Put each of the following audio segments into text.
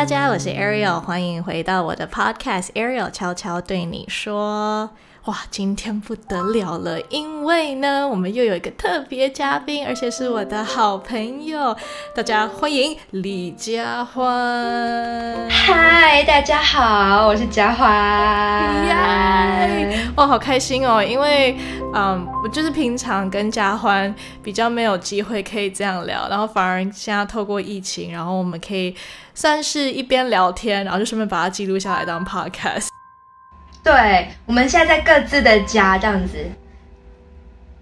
大家，我是 Ariel，欢迎回到我的 Podcast Ariel 悄悄对你说。哇，今天不得了了，因为呢，我们又有一个特别嘉宾，而且是我的好朋友，大家欢迎李佳欢。嗨，大家好，我是佳欢。耶！哇，好开心哦，因为嗯，我就是平常跟佳欢比较没有机会可以这样聊，然后反而现在透过疫情，然后我们可以算是一边聊天，然后就顺便把它记录下来当 Podcast。对，我们现在在各自的家这样子，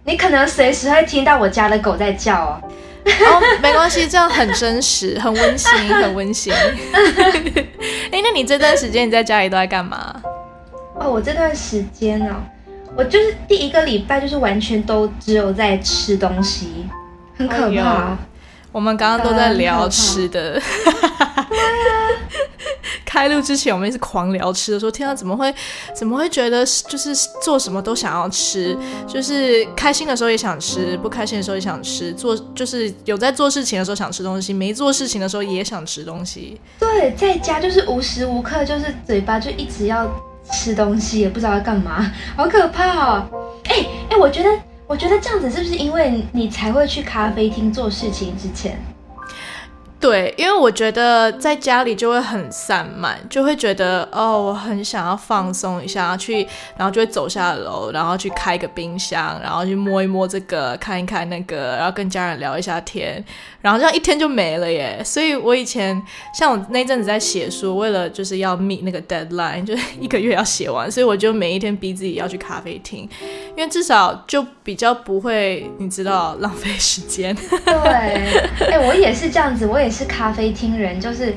你可能随时会听到我家的狗在叫哦。哦，没关系，这样很真实，很温馨，很温馨。哎，那你这段时间你在家里都在干嘛？哦，我这段时间哦，我就是第一个礼拜就是完全都只有在吃东西，很可怕。我们刚刚都在聊吃的。开录之前，我们一直狂聊吃的，说天啊，怎么会，怎么会觉得就是做什么都想要吃，就是开心的时候也想吃，不开心的时候也想吃，做就是有在做事情的时候想吃东西，没做事情的时候也想吃东西。对，在家就是无时无刻就是嘴巴就一直要吃东西，也不知道要干嘛，好可怕哦！哎哎，我觉得我觉得这样子是不是因为你才会去咖啡厅做事情之前？对，因为我觉得在家里就会很散漫，就会觉得哦，我很想要放松一下，去，然后就会走下楼，然后去开个冰箱，然后去摸一摸这个，看一看那个，然后跟家人聊一下天，然后这样一天就没了耶。所以我以前像我那阵子在写书，为了就是要 meet 那个 deadline，就是 一个月要写完，所以我就每一天逼自己要去咖啡厅，因为至少就比较不会，你知道浪费时间。对，哎，我也是这样子，我也。是咖啡厅人，就是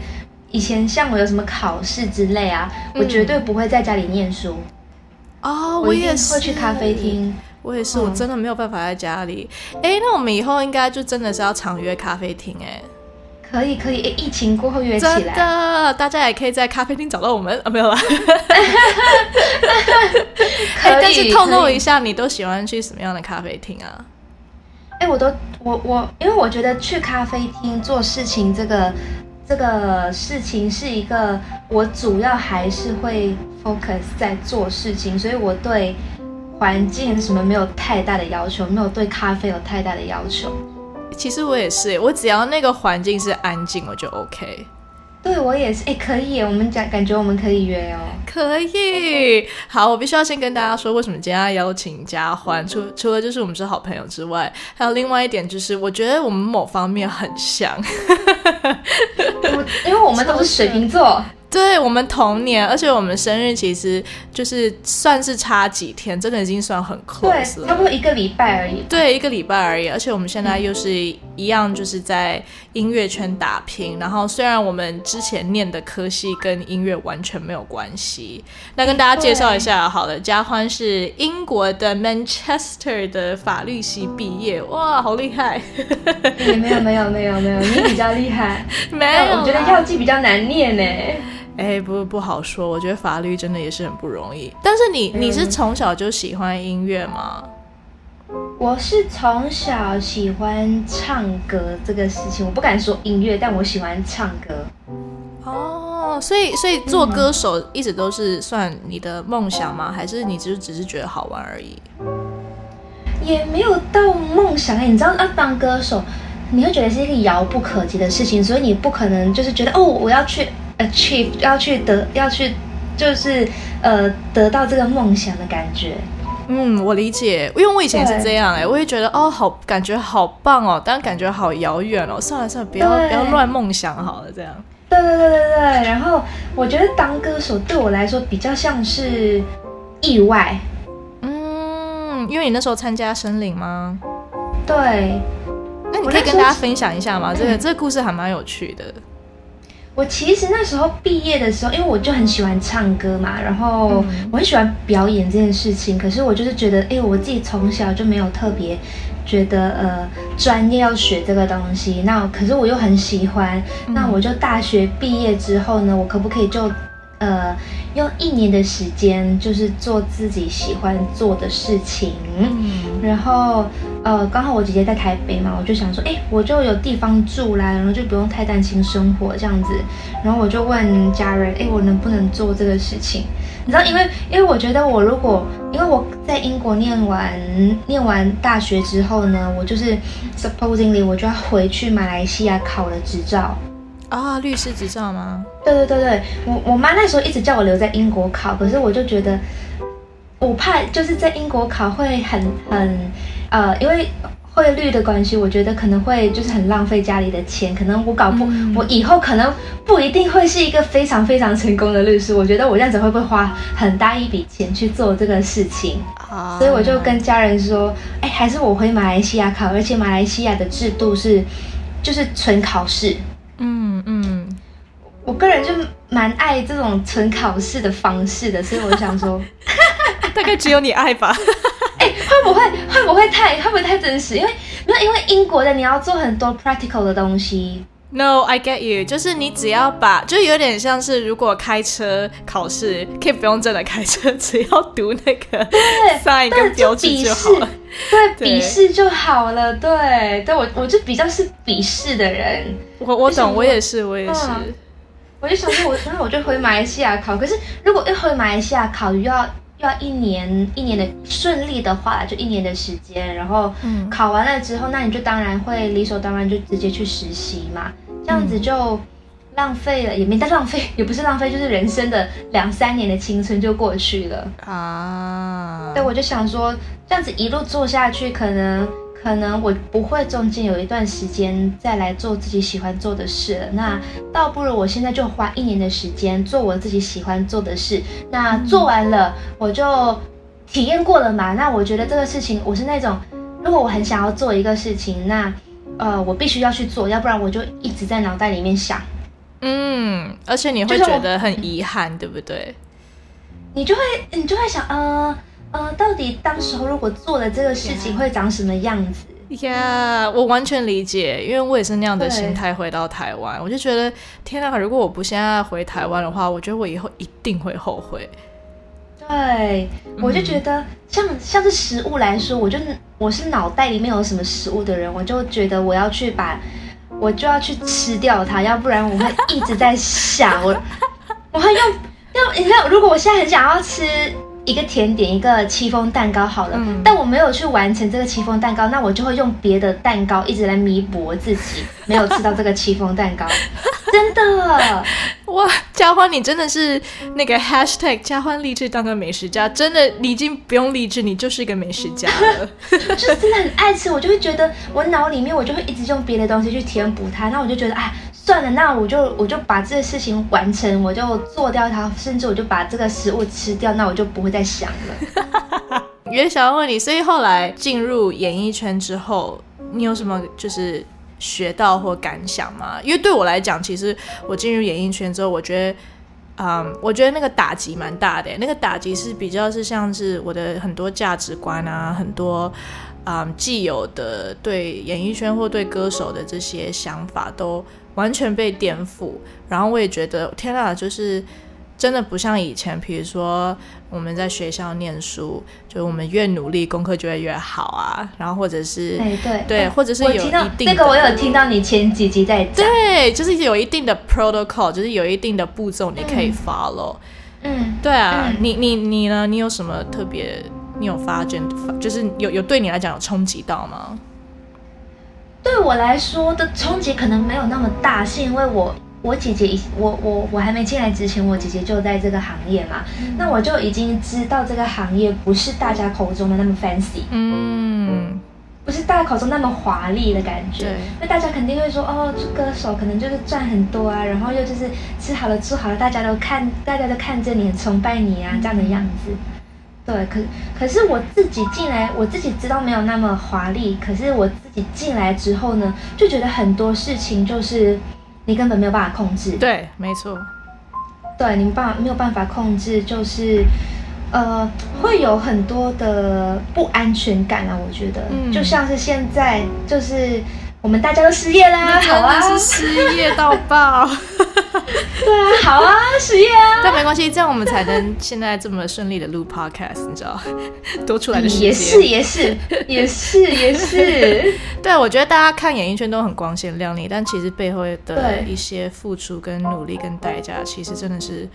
以前像我有什么考试之类啊，我绝对不会在家里念书。哦，我也是会去咖啡厅，我也是，我真的没有办法在家里。哎，那我们以后应该就真的是要常约咖啡厅哎，可以可以，疫情过后约起来，真的，大家也可以在咖啡厅找到我们。啊，没有啦。哎，但是透露一下，你都喜欢去什么样的咖啡厅啊？哎，我都我我，因为我觉得去咖啡厅做事情，这个这个事情是一个我主要还是会 focus 在做事情，所以我对环境什么没有太大的要求，没有对咖啡有太大的要求。其实我也是，我只要那个环境是安静，我就 OK。对我也是，哎，可以，我们讲，感觉我们可以约哦。可以，好，我必须要先跟大家说，为什么今天要邀请嘉欢？除除了就是我们是好朋友之外，还有另外一点就是，我觉得我们某方面很像，因为我们都是水瓶座。对我们同年，而且我们生日其实就是算是差几天，真的已经算很 close 了，差不多一个礼拜而已。对，一个礼拜而已。而且我们现在又是一样，就是在音乐圈打拼。然后虽然我们之前念的科系跟音乐完全没有关系，那跟大家介绍一下好了，嘉欢是英国的 Manchester 的法律系毕业，哇，好厉害！没有没有没有没有，你比较厉害。没有，我觉得药剂比较难念呢。哎，不不好说。我觉得法律真的也是很不容易。但是你你是从小就喜欢音乐吗？我是从小喜欢唱歌这个事情，我不敢说音乐，但我喜欢唱歌。哦，所以所以做歌手一直都是算你的梦想吗？还是你只只是觉得好玩而已？也没有到梦想哎，你知道要，当歌手你会觉得是一个遥不可及的事情，所以你不可能就是觉得哦，我要去。achieve 要去得要去，就是呃得到这个梦想的感觉。嗯，我理解，因为我以前也是这样哎，我也觉得哦好感觉好棒哦，但感觉好遥远哦。算了算了，不要不要乱梦想好了，这样。对对对对对。然后我觉得当歌手对我来说比较像是意外。嗯，因为你那时候参加森林吗？对。那你可以跟大家分享一下吗？这个这个故事还蛮有趣的。我其实那时候毕业的时候，因为我就很喜欢唱歌嘛，然后我很喜欢表演这件事情。可是我就是觉得，哎，我自己从小就没有特别觉得呃专业要学这个东西。那可是我又很喜欢，那我就大学毕业之后呢，我可不可以就呃用一年的时间，就是做自己喜欢做的事情？然后呃，刚好我姐姐在台北嘛，我就想说，哎，我就有地方住啦，然后就不用太担心生活这样子。然后我就问家人，哎，我能不能做这个事情？你知道，因为因为我觉得我如果因为我在英国念完念完大学之后呢，我就是 supposingly 我就要回去马来西亚考了执照啊，律师执照吗？对对对对，我我妈那时候一直叫我留在英国考，可是我就觉得我怕就是在英国考会很很呃，因为。汇率的关系，我觉得可能会就是很浪费家里的钱，可能我搞不，我以后可能不一定会是一个非常非常成功的律师。我觉得我这样子会不会花很大一笔钱去做这个事情？啊所以我就跟家人说，哎，还是我回马来西亚考，而且马来西亚的制度是就是纯考试。嗯嗯，我个人就蛮爱这种纯考试的方式的，所以我想说，大概只有你爱吧。哎会不会会不会太会不会太真实？因为因为因为英国的你要做很多 practical 的东西。No, I get you。就是你只要把，就有点像是如果开车考试可以不用真的开车，只要读那个 sign 跟标志就好了。对，笔试就好了。对，对我我就比较是笔试的人。我我懂，我也是，我也是。我就想说，我然后我就回马来西亚考。可是如果要回马来西亚考，又要。要一年一年的顺利的话，就一年的时间，然后考完了之后，那你就当然会理所当然就直接去实习嘛，这样子就浪费了，也没在浪费，也不是浪费，就是人生的两三年的青春就过去了啊。对，我就想说，这样子一路做下去，可能。可能我不会中间有一段时间再来做自己喜欢做的事了，那倒不如我现在就花一年的时间做我自己喜欢做的事。那做完了，我就体验过了嘛。那我觉得这个事情，我是那种，如果我很想要做一个事情，那呃，我必须要去做，要不然我就一直在脑袋里面想。嗯，而且你会觉得很遗憾，对不对？你就会，你就会想，呃。呃，到底当时候如果做了这个事情会长什么样子？呀，我完全理解，因为我也是那样的心态回到台湾，我就觉得天啊，如果我不现在回台湾的话，我觉得我以后一定会后悔。对，我就觉得像像是食物来说，我就我是脑袋里面有什么食物的人，我就觉得我要去把，我就要去吃掉它，要不然我会一直在想，我 我会用用，你知道，如果我现在很想要吃。一个甜点，一个戚风蛋糕好了，但我没有去完成这个戚风蛋糕，那我就会用别的蛋糕一直来弥补自己 没有吃到这个戚风蛋糕。真的，哇，嘉欢，你真的是那个 hashtag 嘉欢励志当个美食家，真的，你已经不用励志，你就是一个美食家了。就是真的很爱吃，我就会觉得我脑里面我就会一直用别的东西去填补它，那我就觉得啊。算了，那我就我就把这个事情完成，我就做掉它，甚至我就把这个食物吃掉，那我就不会再想了。也想要问你，所以后来进入演艺圈之后，你有什么就是学到或感想吗？因为对我来讲，其实我进入演艺圈之后，我觉得，嗯，我觉得那个打击蛮大的。那个打击是比较是像是我的很多价值观啊，很多嗯既有的对演艺圈或对歌手的这些想法都。完全被颠覆，然后我也觉得天啊，就是真的不像以前，比如说我们在学校念书，就我们越努力，功课就会越好啊，然后或者是对对对，或者是有一定这个我有听到你前几集在讲，对，就是有一定的 protocol，就是有一定的步骤你可以 follow，嗯，对啊，你你你呢？你有什么特别？你有发觉，就是有有对你来讲有冲击到吗？对我来说的冲击可能没有那么大，是因为我我姐姐，我我我还没进来之前，我姐姐就在这个行业嘛，那我就已经知道这个行业不是大家口中的那么 fancy，嗯，不是大家口中那么华丽的感觉，那大家肯定会说，哦，做歌手可能就是赚很多啊，然后又就是吃好了住好了，大家都看，大家都看着你，很崇拜你啊，这样的样子。对，可可是我自己进来，我自己知道没有那么华丽。可是我自己进来之后呢，就觉得很多事情就是你根本没有办法控制。对，没错。对，你办没有办法控制，就是呃，会有很多的不安全感啊。我觉得，就像是现在，就是我们大家都失业啦，好啊，是失业到爆。对啊，好啊，实验啊。但没关系，这样我们才能现在这么顺利的录 podcast，你知道，多出来的时间也是也是也是也是。对，我觉得大家看演艺圈都很光鲜亮丽，但其实背后的一些付出跟努力跟代价，其实真的是。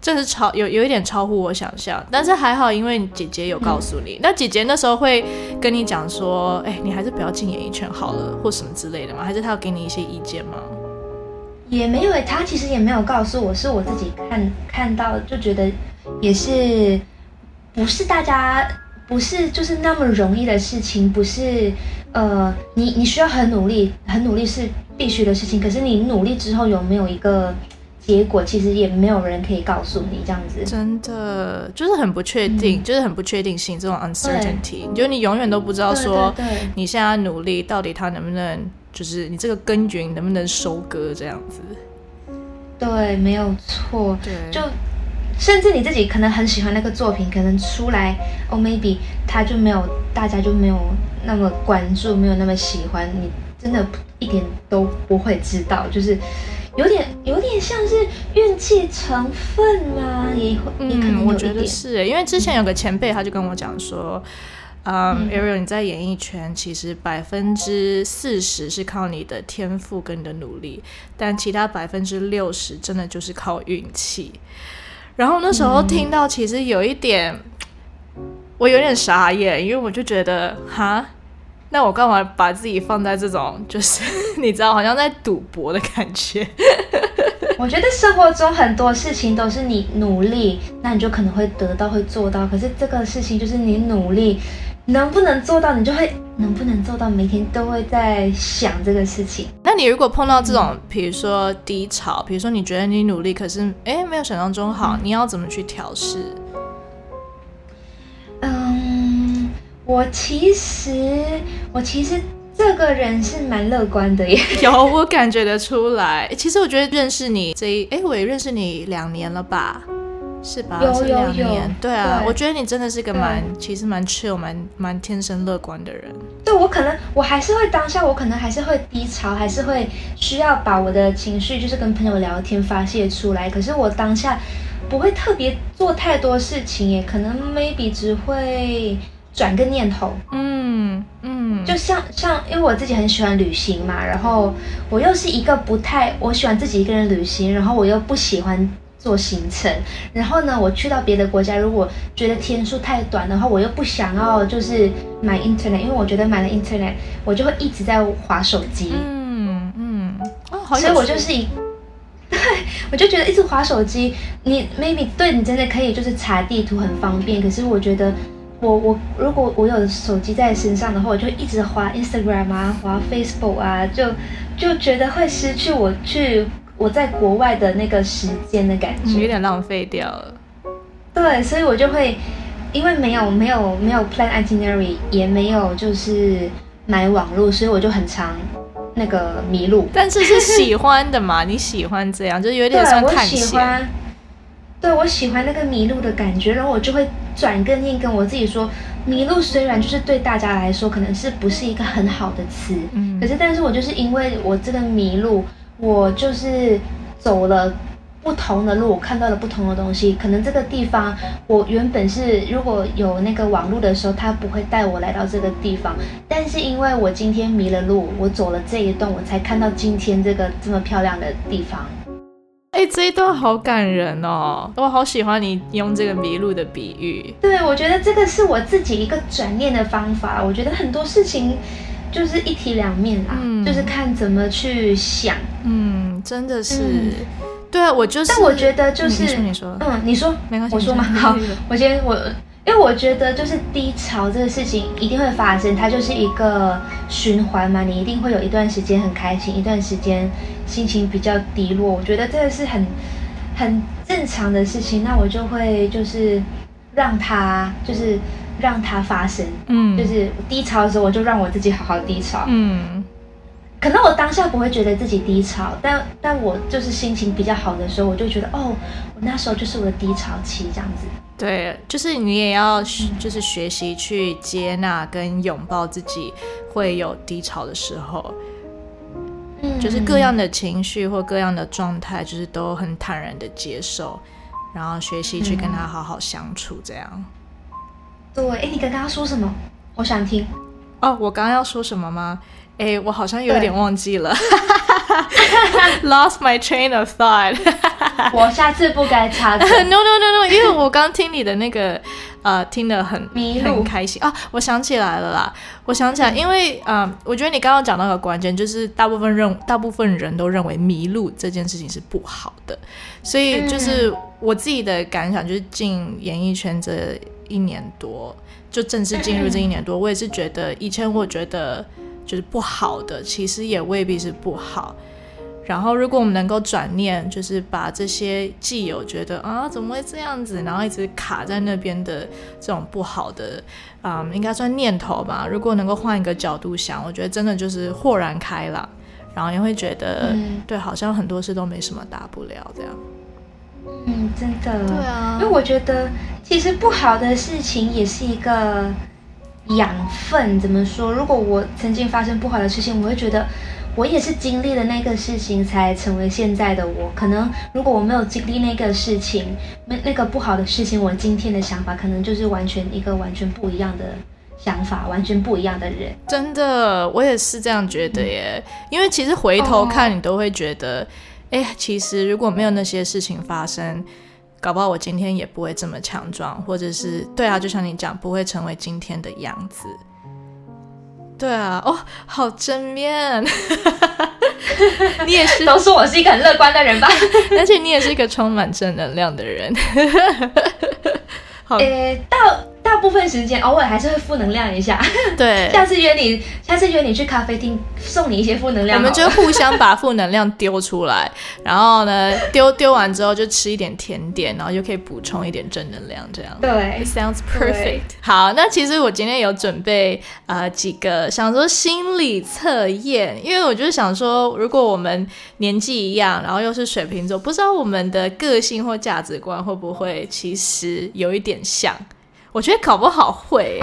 这是超有有一点超乎我想象，但是还好，因为姐姐有告诉你。那姐姐那时候会跟你讲说：“哎，你还是不要进演艺圈好了，或什么之类的吗？”还是她有给你一些意见吗？也没有，他其实也没有告诉我，是我自己看看到就觉得也是不是大家不是就是那么容易的事情，不是呃，你你需要很努力，很努力是必须的事情。可是你努力之后有没有一个？结果其实也没有人可以告诉你这样子，真的就是很不确定，就是很不确定性这种 uncertainty，就你永远都不知道说你现在努力到底它能不能，就是你这个根源能不能收割这样子。对，没有错。对，就甚至你自己可能很喜欢那个作品，可能出来哦，maybe 他就没有，大家就没有那么关注，没有那么喜欢你，真的一点都不会知道，就是。有点有点像是运气成分吗？也会，嗯，我觉得是，因为之前有个前辈他就跟我讲说，嗯，Ariel，你在演艺圈其实百分之四十是靠你的天赋跟你的努力，但其他百分之六十真的就是靠运气。然后那时候听到，其实有一点，我有点傻眼，因为我就觉得，哈。那我干嘛把自己放在这种，就是 你知道，好像在赌博的感觉。我觉得生活中很多事情都是你努力，那你就可能会得到，会做到。可是这个事情就是你努力能不能做到，你就会能不能做到，每天都会在想这个事情。那你如果碰到这种，比如说低潮，比如说你觉得你努力，可是哎没有想象中好，你要怎么去调试？嗯我其实，我其实这个人是蛮乐观的耶。有，我感觉得出来。其实我觉得认识你这一，哎，我也认识你两年了吧？是吧？有有有。对啊，我觉得你真的是个蛮，其实蛮 chill，蛮蛮天生乐观的人。对我可能，我还是会当下，我可能还是会低潮，还是会需要把我的情绪，就是跟朋友聊天发泄出来。可是我当下不会特别做太多事情耶，可能 maybe 只会。转个念头，嗯嗯，就像像，因为我自己很喜欢旅行嘛，然后我又是一个不太我喜欢自己一个人旅行，然后我又不喜欢做行程，然后呢，我去到别的国家，如果觉得天数太短的话，我又不想要就是买 internet，因为我觉得买了 internet，我就会一直在划手机，嗯嗯，哦，所以我就是一，对，我就觉得一直划手机，你 maybe 对你真的可以就是查地图很方便，可是我觉得。我我如果我有手机在身上的话，我就一直划 Instagram 啊，划 Facebook 啊，就就觉得会失去我去我在国外的那个时间的感觉，有点浪费掉了。对，所以我就会因为没有没有没有 plan itinerary，也没有就是买网络，所以我就很常那个迷路。但是是喜欢的嘛？你喜欢这样，就有点像探险。对，我喜欢那个迷路的感觉，然后我就会转个念跟我自己说，迷路虽然就是对大家来说可能是不是一个很好的词，嗯，可是但是我就是因为我这个迷路，我就是走了不同的路，我看到了不同的东西，可能这个地方我原本是如果有那个网路的时候，他不会带我来到这个地方，但是因为我今天迷了路，我走了这一段，我才看到今天这个这么漂亮的地方。哎，这一段好感人哦！我好喜欢你用这个迷路的比喻。对，我觉得这个是我自己一个转念的方法。我觉得很多事情就是一体两面啦，就是看怎么去想。嗯，真的是。对啊，我就是。但我觉得就是，你说，嗯，你说，没关系，我说嘛。好，我先我。因为我觉得就是低潮这个事情一定会发生，它就是一个循环嘛。你一定会有一段时间很开心，一段时间心情比较低落。我觉得这个是很很正常的事情。那我就会就是让它就是让它发生，嗯，就是低潮的时候我就让我自己好好低潮，嗯。可能我当下不会觉得自己低潮，但但我就是心情比较好的时候，我就觉得哦，我那时候就是我的低潮期这样子。对，就是你也要就是学习去接纳跟拥抱自己会有低潮的时候。嗯，就是各样的情绪或各样的状态，就是都很坦然的接受，然后学习去跟他好好相处，这样。对，哎，你刚刚说什么？我想听。哦，我刚刚要说什么吗？哎，我好像有点忘记了。Lost my train of thought。我下次不该插。No no no no，因为我刚听你的那个呃，听得很很开心啊。我想起来了啦，我想起来，因为嗯，我觉得你刚刚讲到个关键，就是大部分认大部分人都认为迷路这件事情是不好的，所以就是我自己的感想，就是进演艺圈这一年多，就正式进入这一年多，我也是觉得以前我觉得就是不好的，其实也未必是不好。然后，如果我们能够转念，就是把这些既有觉得啊怎么会这样子，然后一直卡在那边的这种不好的，嗯，应该算念头吧。如果能够换一个角度想，我觉得真的就是豁然开朗，然后也会觉得，对，好像很多事都没什么大不了这样。嗯，真的。对啊。因为我觉得，其实不好的事情也是一个养分。怎么说？如果我曾经发生不好的事情，我会觉得。我也是经历了那个事情，才成为现在的我。可能如果我没有经历那个事情，那那个不好的事情，我今天的想法可能就是完全一个完全不一样的想法，完全不一样的人。真的，我也是这样觉得耶。因为其实回头看，你都会觉得，哎，其实如果没有那些事情发生，搞不好我今天也不会这么强壮，或者是对啊，就像你讲，不会成为今天的样子。对啊，哦，好正面，你也是，都说我是一个很乐观的人吧？而且你也是一个充满正能量的人。好，诶，到。大部分时间偶尔还是会负能量一下。对，下次约你，下次约你去咖啡厅，送你一些负能量。我们就互相把负能量丢出来，然后呢，丢丢完之后就吃一点甜点，然后就可以补充一点正能量，这样。对，sounds perfect。好，那其实我今天有准备呃几个想说心理测验，因为我就是想说，如果我们年纪一样，然后又是水瓶座，不知道我们的个性或价值观会不会其实有一点像。我觉得搞不好会，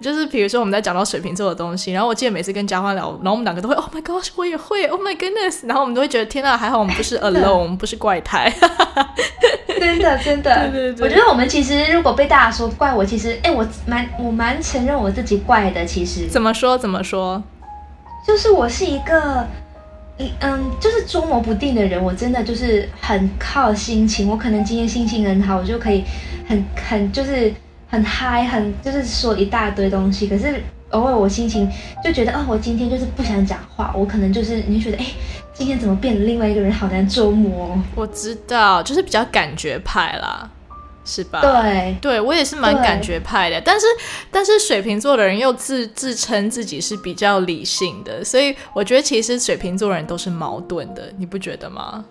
就是比如说我们在讲到水瓶座的东西，然后我记得每次跟嘉欢聊，然后我们两个都会，Oh my gosh，我也会，Oh my goodness，然后我们都会觉得天呐，还好我们不是 alone，不是怪胎，真的真的，我觉得我们其实如果被大家说怪我，其实哎，我蛮我蛮承认我自己怪的，其实。怎么说怎么说，就是我是一个，嗯，就是捉摸不定的人，我真的就是很靠心情，我可能今天心情很好，我就可以很很就是。很嗨，很就是说一大堆东西，可是偶尔我心情就觉得，哦，我今天就是不想讲话，我可能就是你觉得，哎，今天怎么变了另外一个人，好难捉摸。我知道，就是比较感觉派啦，是吧？对，对我也是蛮感觉派的，但是但是水瓶座的人又自自称自己是比较理性的，所以我觉得其实水瓶座人都是矛盾的，你不觉得吗？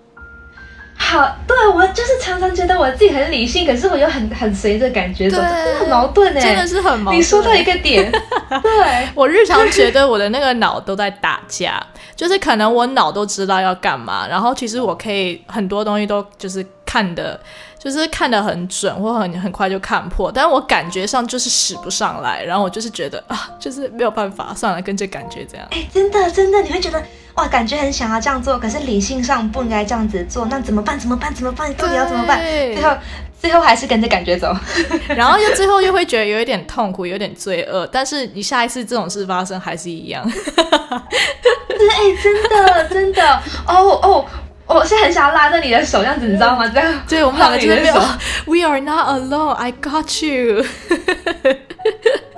好，对我就是常常觉得我自己很理性，可是我又很很随着感觉走，真的很矛盾哎，真的是很矛盾。你说到一个点，对我日常觉得我的那个脑都在打架，就是可能我脑都知道要干嘛，然后其实我可以很多东西都就是看的。就是看得很准，或很很快就看破，但是我感觉上就是使不上来，然后我就是觉得啊，就是没有办法，算了，跟这感觉这样。哎，真的真的，你会觉得哇，感觉很想要这样做，可是理性上不应该这样子做，那怎么办？怎么办？怎么办？到底要怎么办？最后最后还是跟着感觉走，然后又最后又会觉得有一点痛苦，有点罪恶，但是你下一次这种事发生还是一样。哎，真的真的，哦哦。我是很想要拉着你的手，这样子，你知道吗？这样，对，我们两个就是没有。We are not alone. I got you.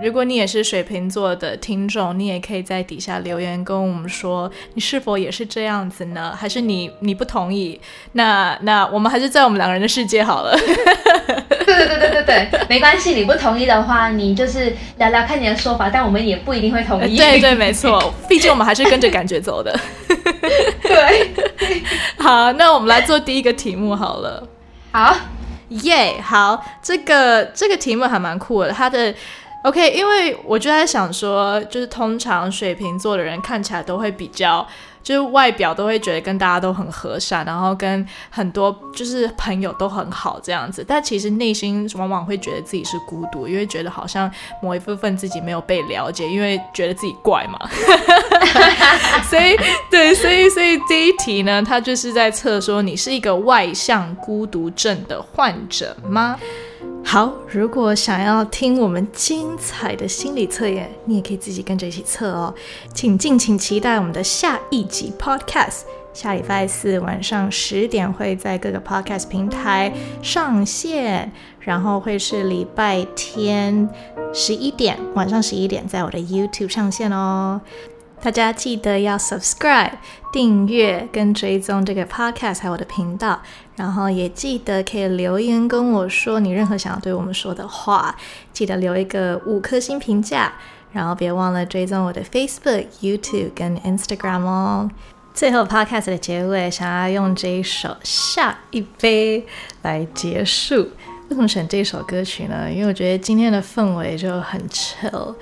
如果你也是水瓶座的听众，你也可以在底下留言跟我们说，你是否也是这样子呢？还是你你不同意？那那我们还是在我们两个人的世界好了。对对对对对对，没关系，你不同意的话，你就是聊聊看你的说法，但我们也不一定会同意。对对，没错，毕竟我们还是跟着感觉走的。对，好，那我们来做第一个题目好了。好，耶，好，这个这个题目还蛮酷的，它的。OK，因为我就在想说，就是通常水瓶座的人看起来都会比较，就是外表都会觉得跟大家都很和善，然后跟很多就是朋友都很好这样子，但其实内心往往会觉得自己是孤独，因为觉得好像某一部分自己没有被了解，因为觉得自己怪嘛。所以，对，所以，所以这一题呢，它就是在测说你是一个外向孤独症的患者吗？好，如果想要听我们精彩的心理测验，你也可以自己跟着一起测哦。请敬请期待我们的下一集 Podcast，下礼拜四晚上十点会在各个 Podcast 平台上线，然后会是礼拜天十一点晚上十一点在我的 YouTube 上线哦。大家记得要 subscribe 订阅跟追踪这个 podcast 还有我的频道，然后也记得可以留言跟我说你任何想要对我们说的话，记得留一个五颗星评价，然后别忘了追踪我的 Facebook、YouTube 跟 Instagram 哦。最后 podcast 的结尾，想要用这一首《下一杯》来结束。为什么选这首歌曲呢？因为我觉得今天的氛围就很 chill，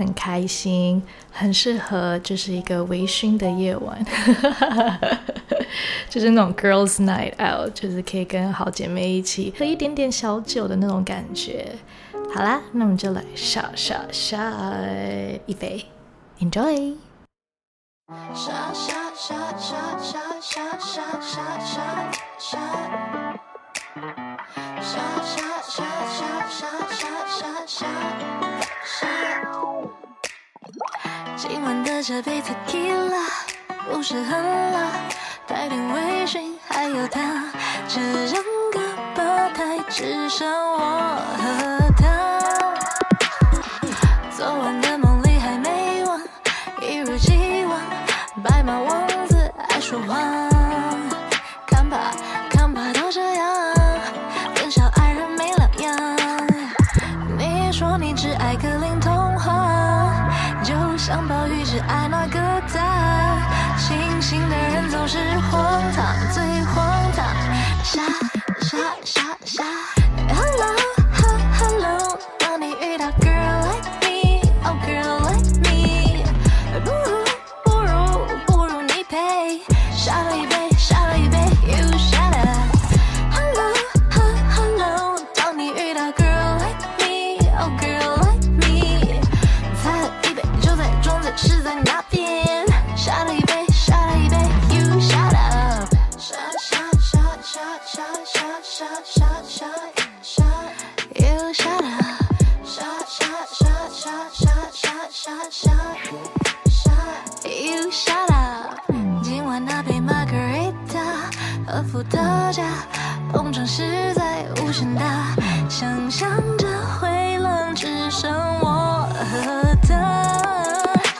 很开心，很适合就是一个微醺的夜晚，就是那种 girls night out，就是可以跟好姐妹一起喝一点点小酒的那种感觉。好啦，那我们就来下下下一杯，enjoy。下下下下下下下下这杯 Tequila 不是很辣，带点微醺，还有他，这整个吧台只剩我和他。昨晚傻傻傻傻。特加，膨胀实在无限大，想象着会冷，只剩我和他。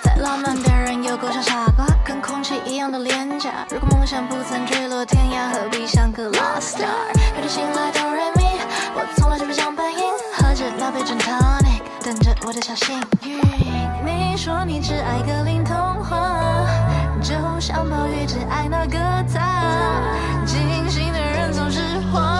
再浪漫的人又够像傻瓜，跟空气一样的廉价。如果梦想不曾坠落天涯，何必像个 lost star？每天醒来都 r 迷，我从来就不想扮演，喝着那杯 gin tonic，等着我的小幸运。你说你只爱格林童话，就像暴雨只爱那个他。傻傻日黄。